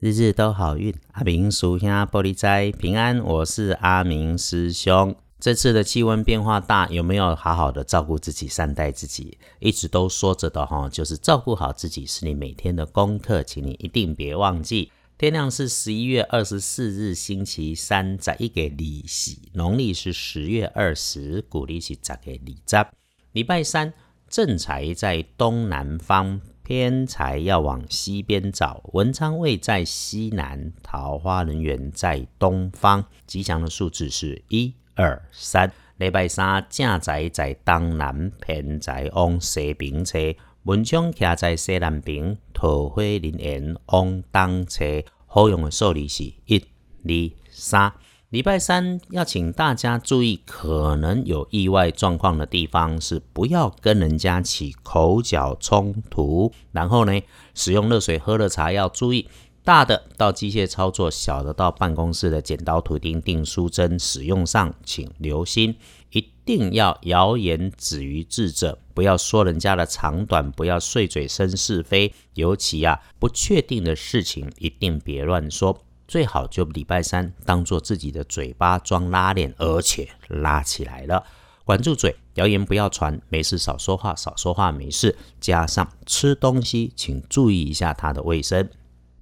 日日都好运，阿明叔兄玻璃斋平安。我是阿明师兄。这次的气温变化大，有没有好好的照顾自己、善待自己？一直都说着的哈，就是照顾好自己是你每天的功课，请你一定别忘记。天亮是十一月二十四日星期三，在一个利息，农历是十月二十，古历是十个礼十。礼拜三正财在东南方。偏财要往西边找，文昌位在西南，桃花人缘在东方。吉祥的数字是一二三。礼拜三正财在东南，偏财往西边车，文昌徛在西南边，桃花人缘往东车。好用的数字是一二三。礼拜三要请大家注意，可能有意外状况的地方是不要跟人家起口角冲突。然后呢，使用热水喝了茶要注意，大的到机械操作，小的到办公室的剪刀、图钉、订书针使用上，请留心，一定要谣言止于智者，不要说人家的长短，不要碎嘴生是非，尤其啊不确定的事情，一定别乱说。最好就礼拜三当做自己的嘴巴装拉链，而且拉起来了，管住嘴，谣言不要传，没事少说话，少说话没事。加上吃东西，请注意一下它的卫生。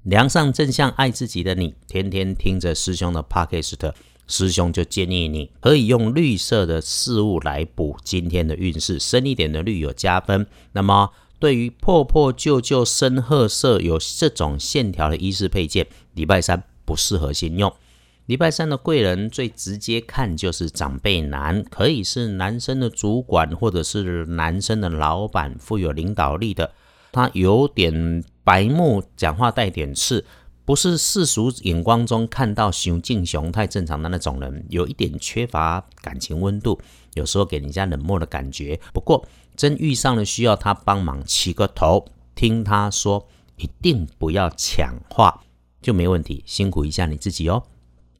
梁上正向爱自己的你，天天听着师兄的 podcast，师兄就建议你可以用绿色的事物来补今天的运势，深一点的绿有加分。那么对于破破旧旧深褐色有这种线条的衣饰配件，礼拜三。不适合先用。礼拜三的贵人最直接看就是长辈男，可以是男生的主管或者是男生的老板，富有领导力的。他有点白目，讲话带点刺，不是世俗眼光中看到雄敬雄太正常的那种人，有一点缺乏感情温度，有时候给人家冷漠的感觉。不过真遇上了需要他帮忙，起个头，听他说，一定不要抢话。就没问题，辛苦一下你自己哦。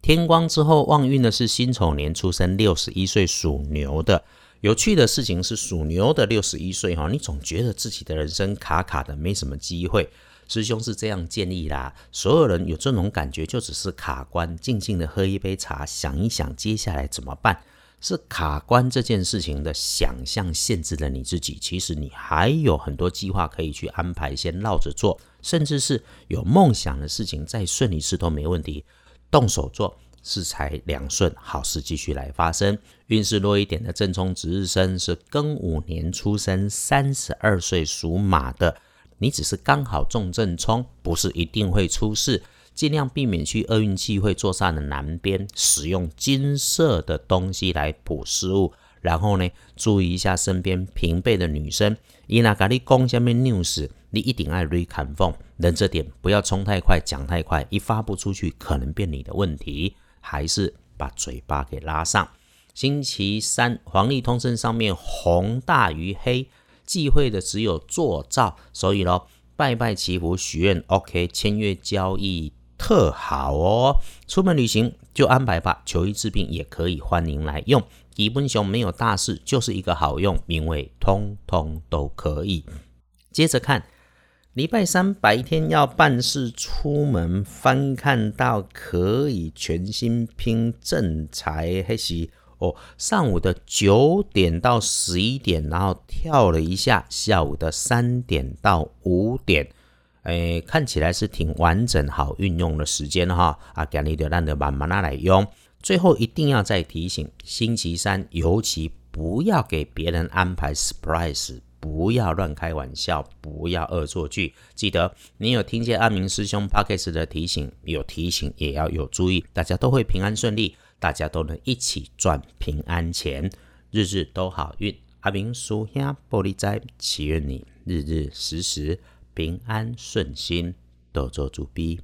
天光之后旺运的是辛丑年出生，六十一岁属牛的。有趣的事情是，属牛的六十一岁哈，你总觉得自己的人生卡卡的，没什么机会。师兄是这样建议啦，所有人有这种感觉，就只是卡关，静静的喝一杯茶，想一想接下来怎么办。是卡关这件事情的想象限制了你自己，其实你还有很多计划可以去安排，先绕着做，甚至是有梦想的事情再顺一次都没问题。动手做，事财两顺，好事继续来发生。运势弱一点的正冲值日生是庚午年出生，三十二岁属马的，你只是刚好中正冲，不是一定会出事。尽量避免去厄运气会坐煞的南边，使用金色的东西来补失误。然后呢，注意一下身边平辈的女生。伊那咖喱公下面 news，你一定爱 re 砍缝，忍着点，不要冲太快，讲太快，一发不出去，可能变你的问题。还是把嘴巴给拉上。星期三黄历通胜上面红大于黑，忌讳的只有做造，所以咯，拜拜祈福许愿，OK，签约交易。特好哦！出门旅行就安排吧，求医治病也可以，欢迎来用。基本熊没有大事，就是一个好用，名为通通都可以。接着看，礼拜三白天要办事，出门翻看到可以全新拼正财，还是哦，上午的九点到十一点，然后跳了一下，下午的三点到五点。诶，看起来是挺完整、好运用的时间哈。啊，今日就让的慢慢来用。最后一定要再提醒，星期三尤其不要给别人安排 surprise，不要乱开玩笑，不要恶作剧。记得你有听见阿明师兄 pockets 的提醒，有提醒也要有注意，大家都会平安顺利，大家都能一起赚平安钱，日日都好运。阿明叔兄玻璃斋，祈愿你日日时时。平安顺心，多做主逼。